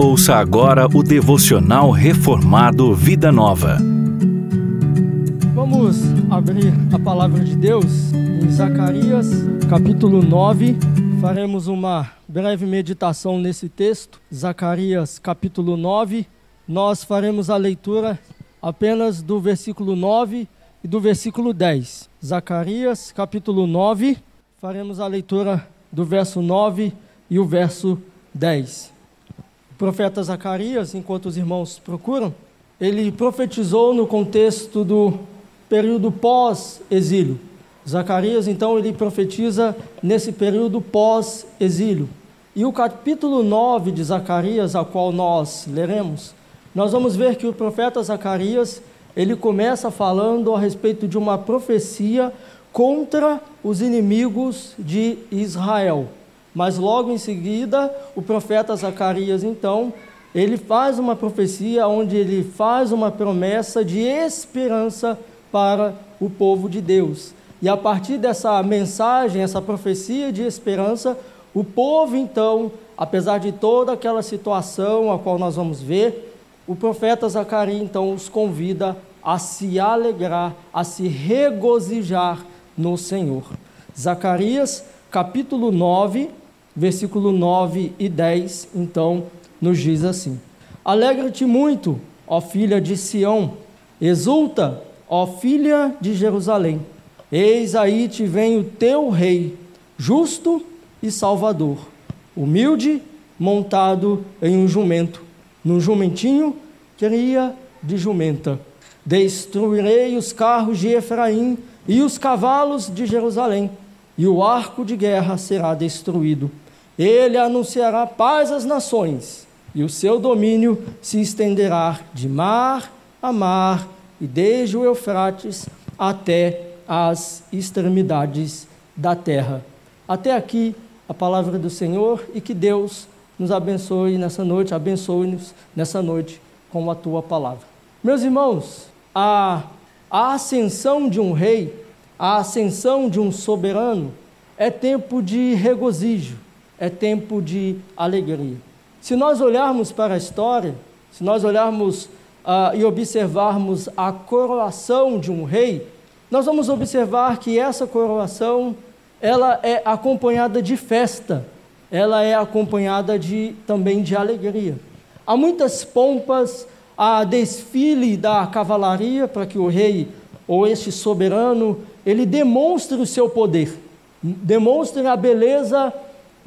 Ouça agora o devocional reformado Vida Nova. Vamos abrir a palavra de Deus em Zacarias, capítulo 9. Faremos uma breve meditação nesse texto. Zacarias, capítulo 9. Nós faremos a leitura apenas do versículo 9 e do versículo 10. Zacarias, capítulo 9. Faremos a leitura do verso 9 e o verso 10 profeta Zacarias, enquanto os irmãos procuram, ele profetizou no contexto do período pós-exílio. Zacarias, então, ele profetiza nesse período pós-exílio. E o capítulo 9 de Zacarias, ao qual nós leremos, nós vamos ver que o profeta Zacarias, ele começa falando a respeito de uma profecia contra os inimigos de Israel. Mas logo em seguida, o profeta Zacarias, então, ele faz uma profecia onde ele faz uma promessa de esperança para o povo de Deus. E a partir dessa mensagem, essa profecia de esperança, o povo então, apesar de toda aquela situação a qual nós vamos ver, o profeta Zacarias então os convida a se alegrar, a se regozijar no Senhor. Zacarias, capítulo 9, versículo 9 e 10, então, nos diz assim: Alegra-te muito, ó filha de Sião, exulta, ó filha de Jerusalém. Eis aí te vem o teu rei, justo e salvador, humilde, montado em um jumento, num jumentinho cria de jumenta. Destruirei os carros de Efraim e os cavalos de Jerusalém, e o arco de guerra será destruído ele anunciará paz às nações, e o seu domínio se estenderá de mar a mar e desde o Eufrates até as extremidades da terra. Até aqui a palavra do Senhor e que Deus nos abençoe nessa noite, abençoe-nos nessa noite com a tua palavra. Meus irmãos, a, a ascensão de um rei, a ascensão de um soberano é tempo de regozijo é tempo de alegria. Se nós olharmos para a história, se nós olharmos uh, e observarmos a coroação de um rei, nós vamos observar que essa coroação ela é acompanhada de festa, ela é acompanhada de, também de alegria. Há muitas pompas, há desfile da cavalaria para que o rei ou este soberano ele demonstre o seu poder, demonstre a beleza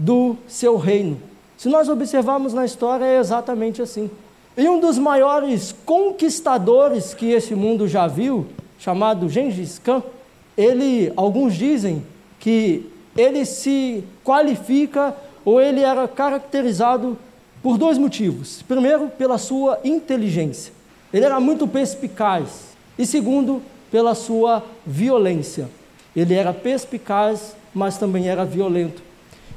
do seu reino. Se nós observarmos na história, é exatamente assim. E um dos maiores conquistadores que esse mundo já viu, chamado Gengis Khan, ele, alguns dizem que ele se qualifica ou ele era caracterizado por dois motivos. Primeiro, pela sua inteligência. Ele era muito perspicaz. E segundo, pela sua violência. Ele era perspicaz, mas também era violento.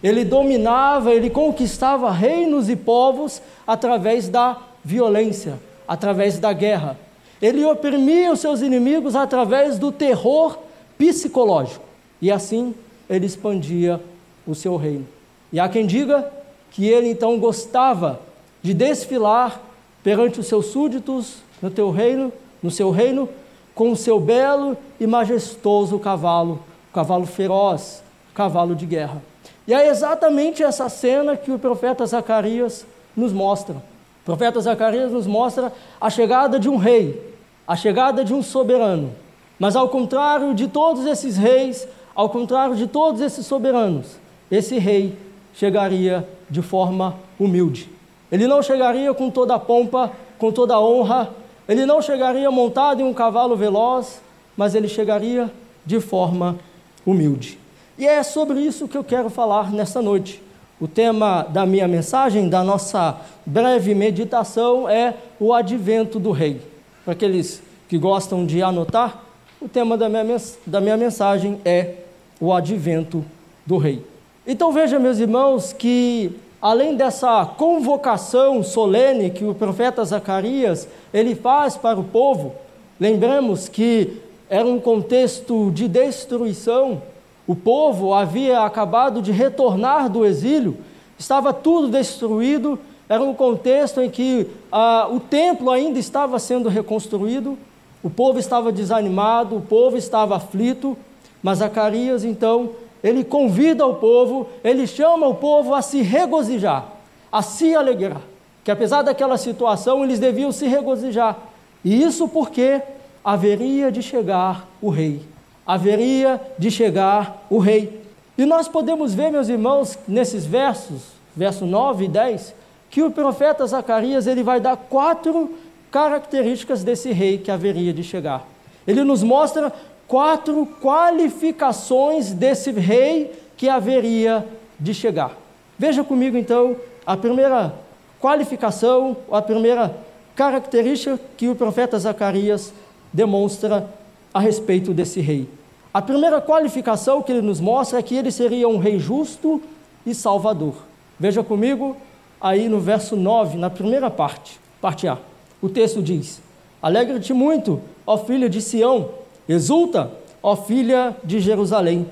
Ele dominava, ele conquistava reinos e povos através da violência, através da guerra. Ele oprimia os seus inimigos através do terror psicológico. E assim ele expandia o seu reino. E há quem diga que ele então gostava de desfilar perante os seus súditos no teu reino, no seu reino, com o seu belo e majestoso cavalo, cavalo feroz, cavalo de guerra. E é exatamente essa cena que o profeta Zacarias nos mostra. O profeta Zacarias nos mostra a chegada de um rei, a chegada de um soberano. Mas ao contrário de todos esses reis, ao contrário de todos esses soberanos, esse rei chegaria de forma humilde. Ele não chegaria com toda a pompa, com toda a honra, ele não chegaria montado em um cavalo veloz, mas ele chegaria de forma humilde. E é sobre isso que eu quero falar nesta noite. O tema da minha mensagem, da nossa breve meditação, é o advento do rei. Para aqueles que gostam de anotar, o tema da minha, da minha mensagem é o advento do rei. Então veja, meus irmãos, que além dessa convocação solene que o profeta Zacarias ele faz para o povo, lembramos que era um contexto de destruição, o povo havia acabado de retornar do exílio, estava tudo destruído era um contexto em que ah, o templo ainda estava sendo reconstruído, o povo estava desanimado, o povo estava aflito, mas Zacarias então, ele convida o povo, ele chama o povo a se regozijar, a se alegrar, que apesar daquela situação eles deviam se regozijar, e isso porque haveria de chegar o rei, haveria de chegar o rei. E nós podemos ver, meus irmãos, nesses versos, verso 9 e 10, que o profeta Zacarias ele vai dar quatro características desse rei que haveria de chegar. Ele nos mostra quatro qualificações desse rei que haveria de chegar. Veja comigo então a primeira qualificação, a primeira característica que o profeta Zacarias demonstra a respeito desse rei. A primeira qualificação que ele nos mostra é que ele seria um rei justo e salvador. Veja comigo aí no verso 9, na primeira parte, parte A. O texto diz: Alegra-te muito, ó filha de Sião, exulta, ó filha de Jerusalém.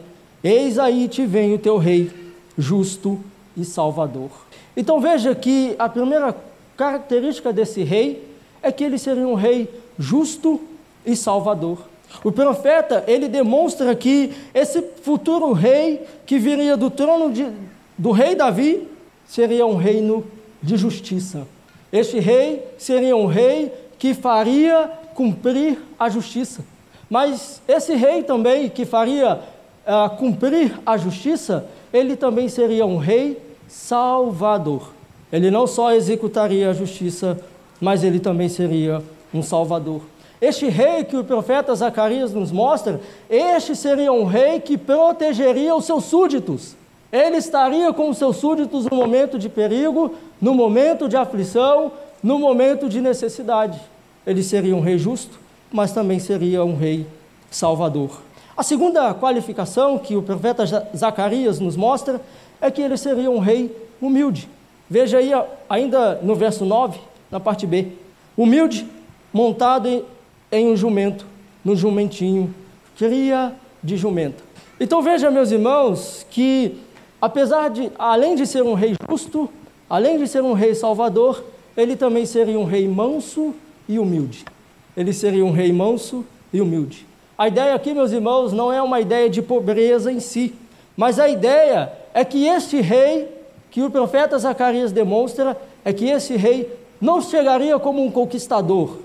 Eis aí te vem o teu rei, justo e salvador. Então veja que a primeira característica desse rei é que ele seria um rei justo e salvador. O profeta, ele demonstra que esse futuro rei que viria do trono de, do rei Davi seria um reino de justiça. Este rei seria um rei que faria cumprir a justiça. Mas esse rei também que faria uh, cumprir a justiça, ele também seria um rei salvador. Ele não só executaria a justiça, mas ele também seria um salvador. Este rei que o profeta Zacarias nos mostra, este seria um rei que protegeria os seus súditos. Ele estaria com os seus súditos no momento de perigo, no momento de aflição, no momento de necessidade. Ele seria um rei justo, mas também seria um rei salvador. A segunda qualificação que o profeta Zacarias nos mostra é que ele seria um rei humilde. Veja aí ainda no verso 9, na parte B. Humilde, montado em, em um jumento, no jumentinho, cria de jumenta. Então veja, meus irmãos, que apesar de, além de ser um rei justo, além de ser um rei salvador, ele também seria um rei manso e humilde. Ele seria um rei manso e humilde. A ideia aqui, meus irmãos, não é uma ideia de pobreza em si, mas a ideia é que este rei, que o profeta Zacarias demonstra, é que esse rei não chegaria como um conquistador.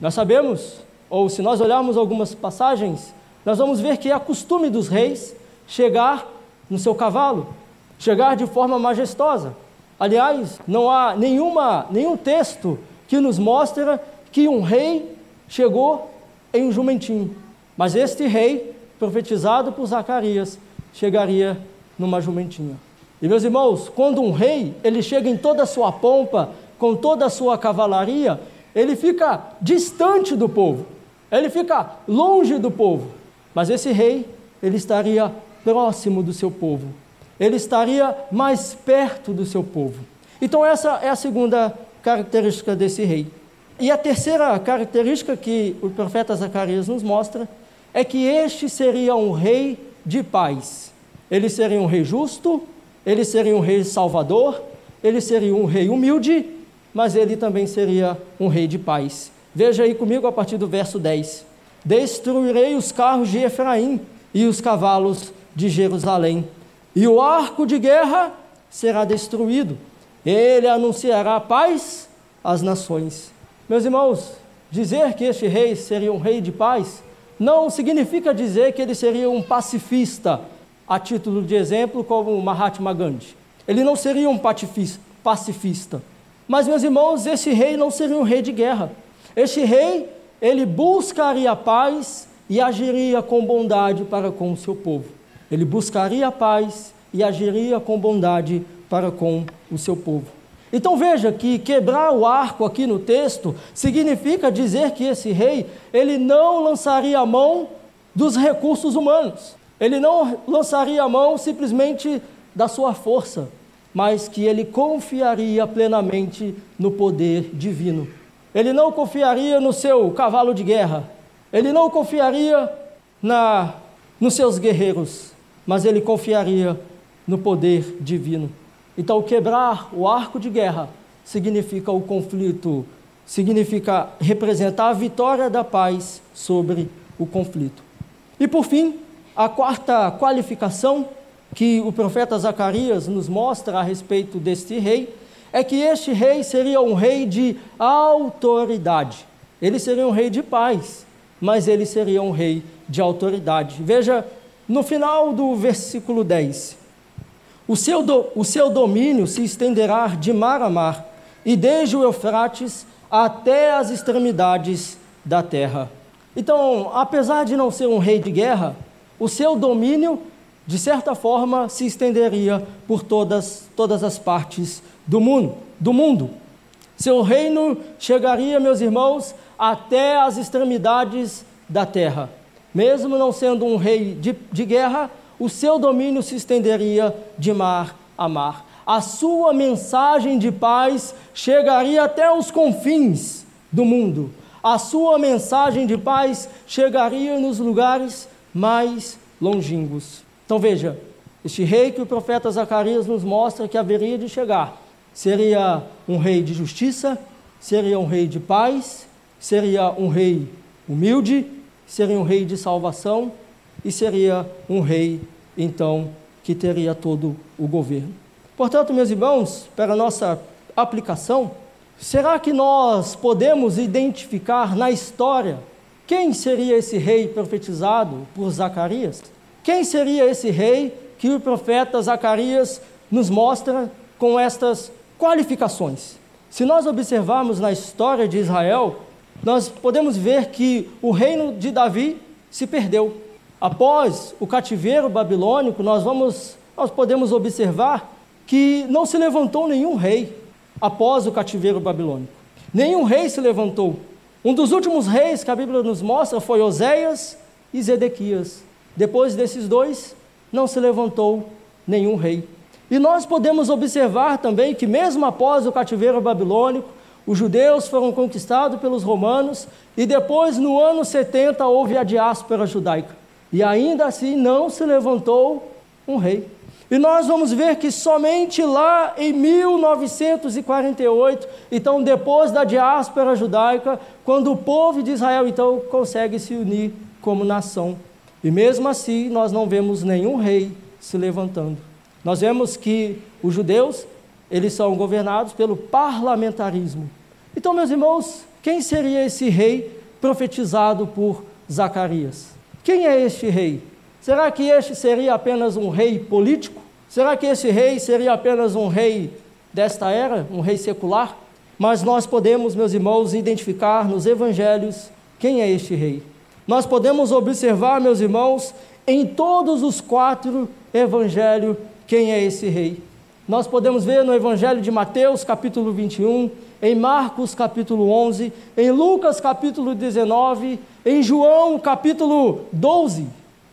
Nós sabemos, ou se nós olharmos algumas passagens, nós vamos ver que é costume dos reis chegar no seu cavalo, chegar de forma majestosa. Aliás, não há nenhuma, nenhum texto que nos mostra que um rei chegou em um jumentinho. Mas este rei, profetizado por Zacarias, chegaria numa jumentinha. E meus irmãos, quando um rei, ele chega em toda a sua pompa, com toda a sua cavalaria, ele fica distante do povo. Ele fica longe do povo. Mas esse rei, ele estaria próximo do seu povo ele estaria mais perto do seu povo. Então, essa é a segunda característica desse rei. E a terceira característica que o profeta Zacarias nos mostra é que este seria um rei de paz. Ele seria um rei justo, ele seria um rei salvador, ele seria um rei humilde, mas ele também seria um rei de paz. Veja aí comigo a partir do verso 10: Destruirei os carros de Efraim e os cavalos de Jerusalém e o arco de guerra será destruído. Ele anunciará paz às nações. Meus irmãos, dizer que este rei seria um rei de paz não significa dizer que ele seria um pacifista, a título de exemplo, como Mahatma Gandhi. Ele não seria um pacifista. Mas, meus irmãos, esse rei não seria um rei de guerra. Este rei, ele buscaria paz e agiria com bondade para com o seu povo. Ele buscaria a paz e agiria com bondade para com o seu povo. Então veja que quebrar o arco aqui no texto significa dizer que esse rei, ele não lançaria a mão dos recursos humanos. Ele não lançaria a mão simplesmente da sua força, mas que ele confiaria plenamente no poder divino. Ele não confiaria no seu cavalo de guerra. Ele não confiaria na nos seus guerreiros, mas ele confiaria no poder divino. Então, quebrar o arco de guerra significa o conflito, significa representar a vitória da paz sobre o conflito. E por fim, a quarta qualificação que o profeta Zacarias nos mostra a respeito deste rei é que este rei seria um rei de autoridade. Ele seria um rei de paz, mas ele seria um rei de autoridade. Veja no final do versículo 10: o seu, do, o seu domínio se estenderá de mar a mar, e desde o Eufrates até as extremidades da terra. Então, apesar de não ser um rei de guerra, o seu domínio, de certa forma, se estenderia por todas, todas as partes do mundo, do mundo. Seu reino chegaria, meus irmãos, até as extremidades da terra. Mesmo não sendo um rei de, de guerra, o seu domínio se estenderia de mar a mar. A sua mensagem de paz chegaria até os confins do mundo. A sua mensagem de paz chegaria nos lugares mais longínquos. Então veja, este rei que o profeta Zacarias nos mostra que haveria de chegar seria um rei de justiça, seria um rei de paz, seria um rei humilde, seria um rei de salvação e seria um rei, então, que teria todo o governo. Portanto, meus irmãos, para a nossa aplicação, será que nós podemos identificar na história quem seria esse rei profetizado por Zacarias? Quem seria esse rei que o profeta Zacarias nos mostra com estas qualificações? Se nós observarmos na história de Israel, nós podemos ver que o reino de Davi se perdeu. Após o cativeiro babilônico, nós vamos nós podemos observar que não se levantou nenhum rei após o cativeiro babilônico. Nenhum rei se levantou. Um dos últimos reis que a Bíblia nos mostra foi Oséias e Zedequias. Depois desses dois, não se levantou nenhum rei. E nós podemos observar também que, mesmo após o cativeiro babilônico, os judeus foram conquistados pelos romanos e depois, no ano 70, houve a diáspora judaica. E ainda assim não se levantou um rei. E nós vamos ver que somente lá em 1948, então depois da diáspora judaica, quando o povo de Israel então consegue se unir como nação. E mesmo assim nós não vemos nenhum rei se levantando. Nós vemos que os judeus eles são governados pelo parlamentarismo. Então, meus irmãos, quem seria esse rei profetizado por Zacarias? Quem é este rei? Será que este seria apenas um rei político? Será que esse rei seria apenas um rei desta era, um rei secular? Mas nós podemos, meus irmãos, identificar nos evangelhos quem é este rei. Nós podemos observar, meus irmãos, em todos os quatro evangelhos, quem é esse rei. Nós podemos ver no Evangelho de Mateus, capítulo 21, em Marcos, capítulo 11, em Lucas, capítulo 19, em João, capítulo 12.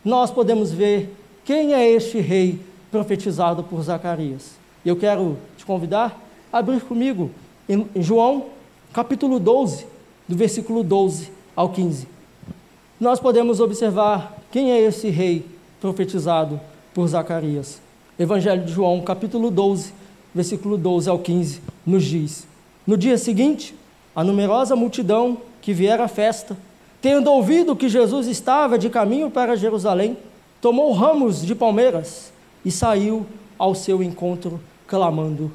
Nós podemos ver quem é este rei profetizado por Zacarias. Eu quero te convidar a abrir comigo em João, capítulo 12, do versículo 12 ao 15. Nós podemos observar quem é esse rei profetizado por Zacarias. Evangelho de João, capítulo 12, versículo 12 ao 15, nos diz: No dia seguinte, a numerosa multidão que viera à festa, tendo ouvido que Jesus estava de caminho para Jerusalém, tomou ramos de palmeiras e saiu ao seu encontro, clamando: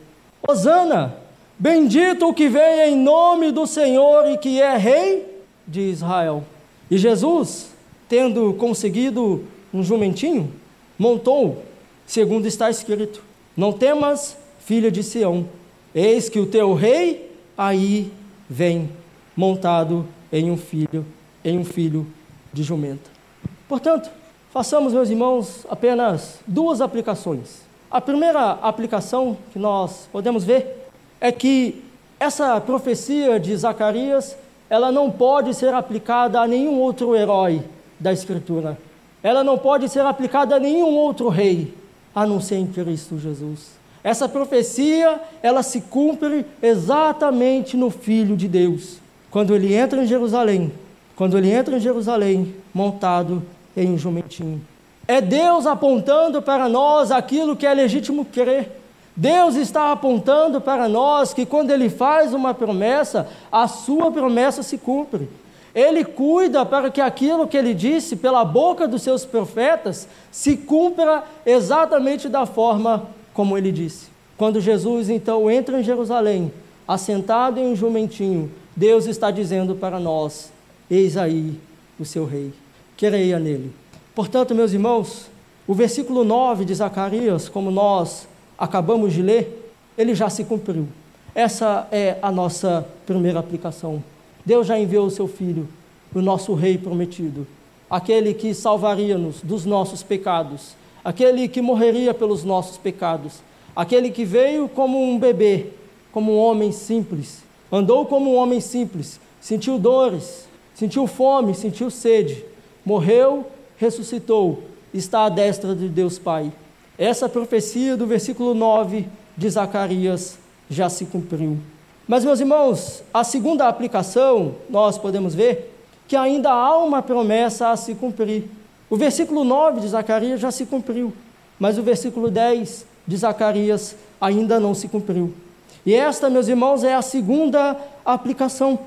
Hosana! Bendito o que vem em nome do Senhor e que é Rei de Israel. E Jesus, tendo conseguido um jumentinho, montou segundo está escrito: Não temas, filha de Sião, eis que o teu rei aí vem, montado em um filho, em um filho de jumenta. Portanto, façamos, meus irmãos, apenas duas aplicações. A primeira aplicação que nós podemos ver é que essa profecia de Zacarias, ela não pode ser aplicada a nenhum outro herói da Escritura. Ela não pode ser aplicada a nenhum outro rei a não ser em Cristo Jesus. Essa profecia, ela se cumpre exatamente no Filho de Deus. Quando ele entra em Jerusalém, quando ele entra em Jerusalém montado em um jumentinho. É Deus apontando para nós aquilo que é legítimo crer. Deus está apontando para nós que quando Ele faz uma promessa, a sua promessa se cumpre. Ele cuida para que aquilo que ele disse pela boca dos seus profetas se cumpra exatamente da forma como ele disse. Quando Jesus então entra em Jerusalém, assentado em um jumentinho, Deus está dizendo para nós: Eis aí o seu rei, creia nele. Portanto, meus irmãos, o versículo 9 de Zacarias, como nós acabamos de ler, ele já se cumpriu. Essa é a nossa primeira aplicação. Deus já enviou o seu Filho, o nosso Rei prometido, aquele que salvaria-nos dos nossos pecados, aquele que morreria pelos nossos pecados, aquele que veio como um bebê, como um homem simples, andou como um homem simples, sentiu dores, sentiu fome, sentiu sede, morreu, ressuscitou, está à destra de Deus Pai. Essa profecia do versículo 9 de Zacarias já se cumpriu. Mas, meus irmãos, a segunda aplicação, nós podemos ver que ainda há uma promessa a se cumprir. O versículo 9 de Zacarias já se cumpriu, mas o versículo 10 de Zacarias ainda não se cumpriu. E esta, meus irmãos, é a segunda aplicação.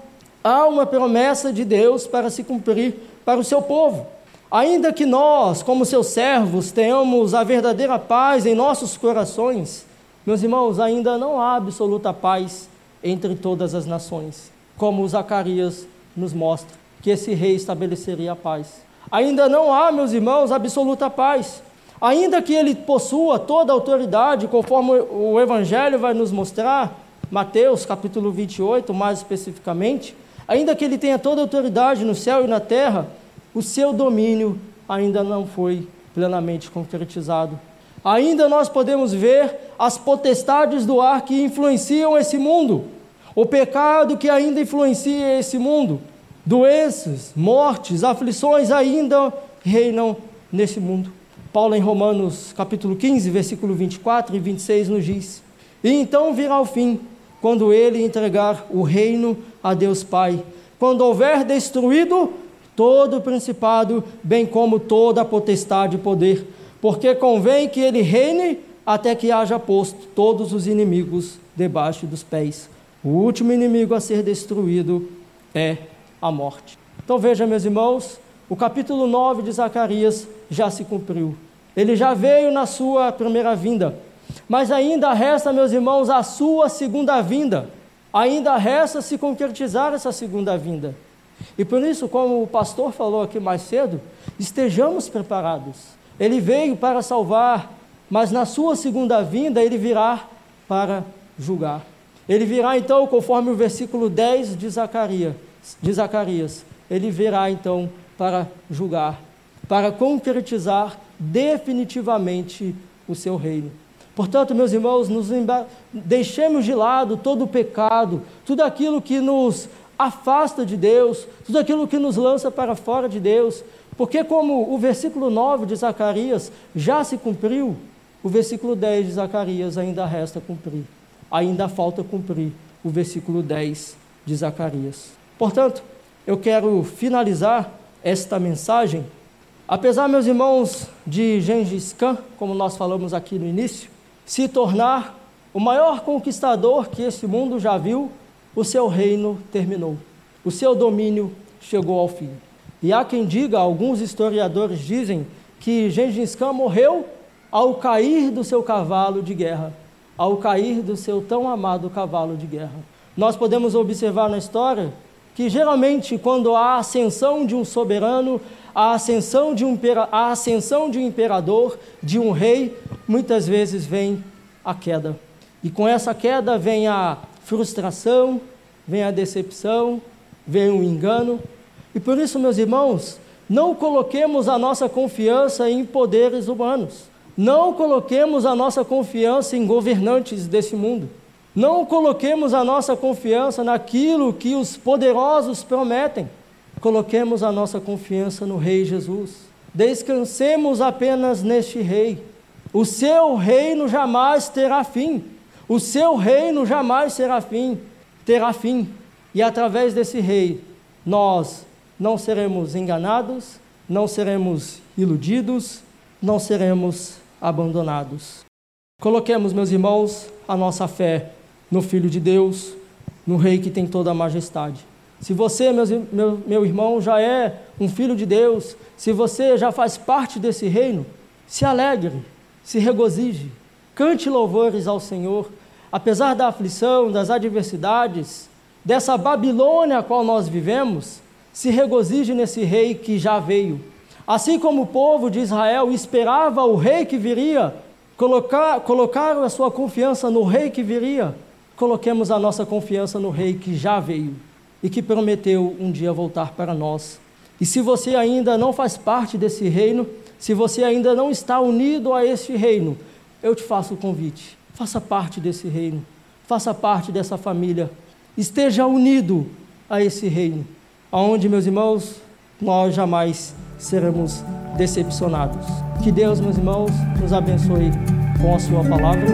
Há uma promessa de Deus para se cumprir para o seu povo. Ainda que nós, como seus servos, tenhamos a verdadeira paz em nossos corações, meus irmãos, ainda não há absoluta paz entre todas as nações, como Zacarias nos mostra, que esse rei estabeleceria a paz. Ainda não há, meus irmãos, absoluta paz. Ainda que ele possua toda a autoridade, conforme o Evangelho vai nos mostrar, Mateus capítulo 28, mais especificamente, ainda que ele tenha toda a autoridade no céu e na terra, o seu domínio ainda não foi plenamente concretizado. Ainda nós podemos ver as potestades do ar que influenciam esse mundo, o pecado que ainda influencia esse mundo, doenças, mortes, aflições ainda reinam nesse mundo. Paulo em Romanos capítulo 15, versículo 24 e 26 nos diz: E então virá o fim, quando ele entregar o reino a Deus Pai, quando houver destruído todo o principado, bem como toda a potestade e poder, porque convém que ele reine até que haja posto todos os inimigos debaixo dos pés. O último inimigo a ser destruído é a morte. Então veja, meus irmãos, o capítulo 9 de Zacarias já se cumpriu. Ele já veio na sua primeira vinda. Mas ainda resta, meus irmãos, a sua segunda vinda. Ainda resta se concretizar essa segunda vinda. E por isso, como o pastor falou aqui mais cedo, estejamos preparados. Ele veio para salvar, mas na sua segunda vinda ele virá para julgar. Ele virá então, conforme o versículo 10 de Zacarias, de Zacarias, ele virá então para julgar, para concretizar definitivamente o seu reino. Portanto, meus irmãos, nos deixemos de lado todo o pecado, tudo aquilo que nos afasta de Deus, tudo aquilo que nos lança para fora de Deus, porque, como o versículo 9 de Zacarias já se cumpriu, o versículo 10 de Zacarias ainda resta cumprir, ainda falta cumprir o versículo 10 de Zacarias. Portanto, eu quero finalizar esta mensagem. Apesar, meus irmãos, de Gengis Khan, como nós falamos aqui no início, se tornar o maior conquistador que esse mundo já viu, o seu reino terminou, o seu domínio chegou ao fim. E há quem diga, alguns historiadores dizem, que Gengis Khan morreu ao cair do seu cavalo de guerra, ao cair do seu tão amado cavalo de guerra. Nós podemos observar na história que geralmente quando há ascensão de um soberano, a ascensão de um, a ascensão de um imperador, de um rei, muitas vezes vem a queda. E com essa queda vem a frustração, vem a decepção, vem o engano. E por isso, meus irmãos, não coloquemos a nossa confiança em poderes humanos. Não coloquemos a nossa confiança em governantes desse mundo. Não coloquemos a nossa confiança naquilo que os poderosos prometem. Coloquemos a nossa confiança no Rei Jesus. Descansemos apenas neste Rei. O seu reino jamais terá fim. O seu reino jamais será fim, terá fim. E através desse rei, nós não seremos enganados, não seremos iludidos, não seremos abandonados. Coloquemos, meus irmãos, a nossa fé no Filho de Deus, no Rei que tem toda a majestade. Se você, meu, meu, meu irmão, já é um filho de Deus, se você já faz parte desse reino, se alegre, se regozije, cante louvores ao Senhor, apesar da aflição, das adversidades, dessa Babilônia a qual nós vivemos, se regozije nesse rei que já veio. Assim como o povo de Israel esperava o rei que viria, colocar, colocaram a sua confiança no rei que viria, coloquemos a nossa confiança no rei que já veio e que prometeu um dia voltar para nós. E se você ainda não faz parte desse reino, se você ainda não está unido a este reino, eu te faço o convite. Faça parte desse reino, faça parte dessa família, esteja unido a esse reino, aonde, meus irmãos, nós jamais seremos decepcionados. Que Deus, meus irmãos, nos abençoe com a Sua palavra.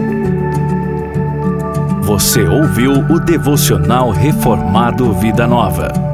Você ouviu o Devocional Reformado Vida Nova.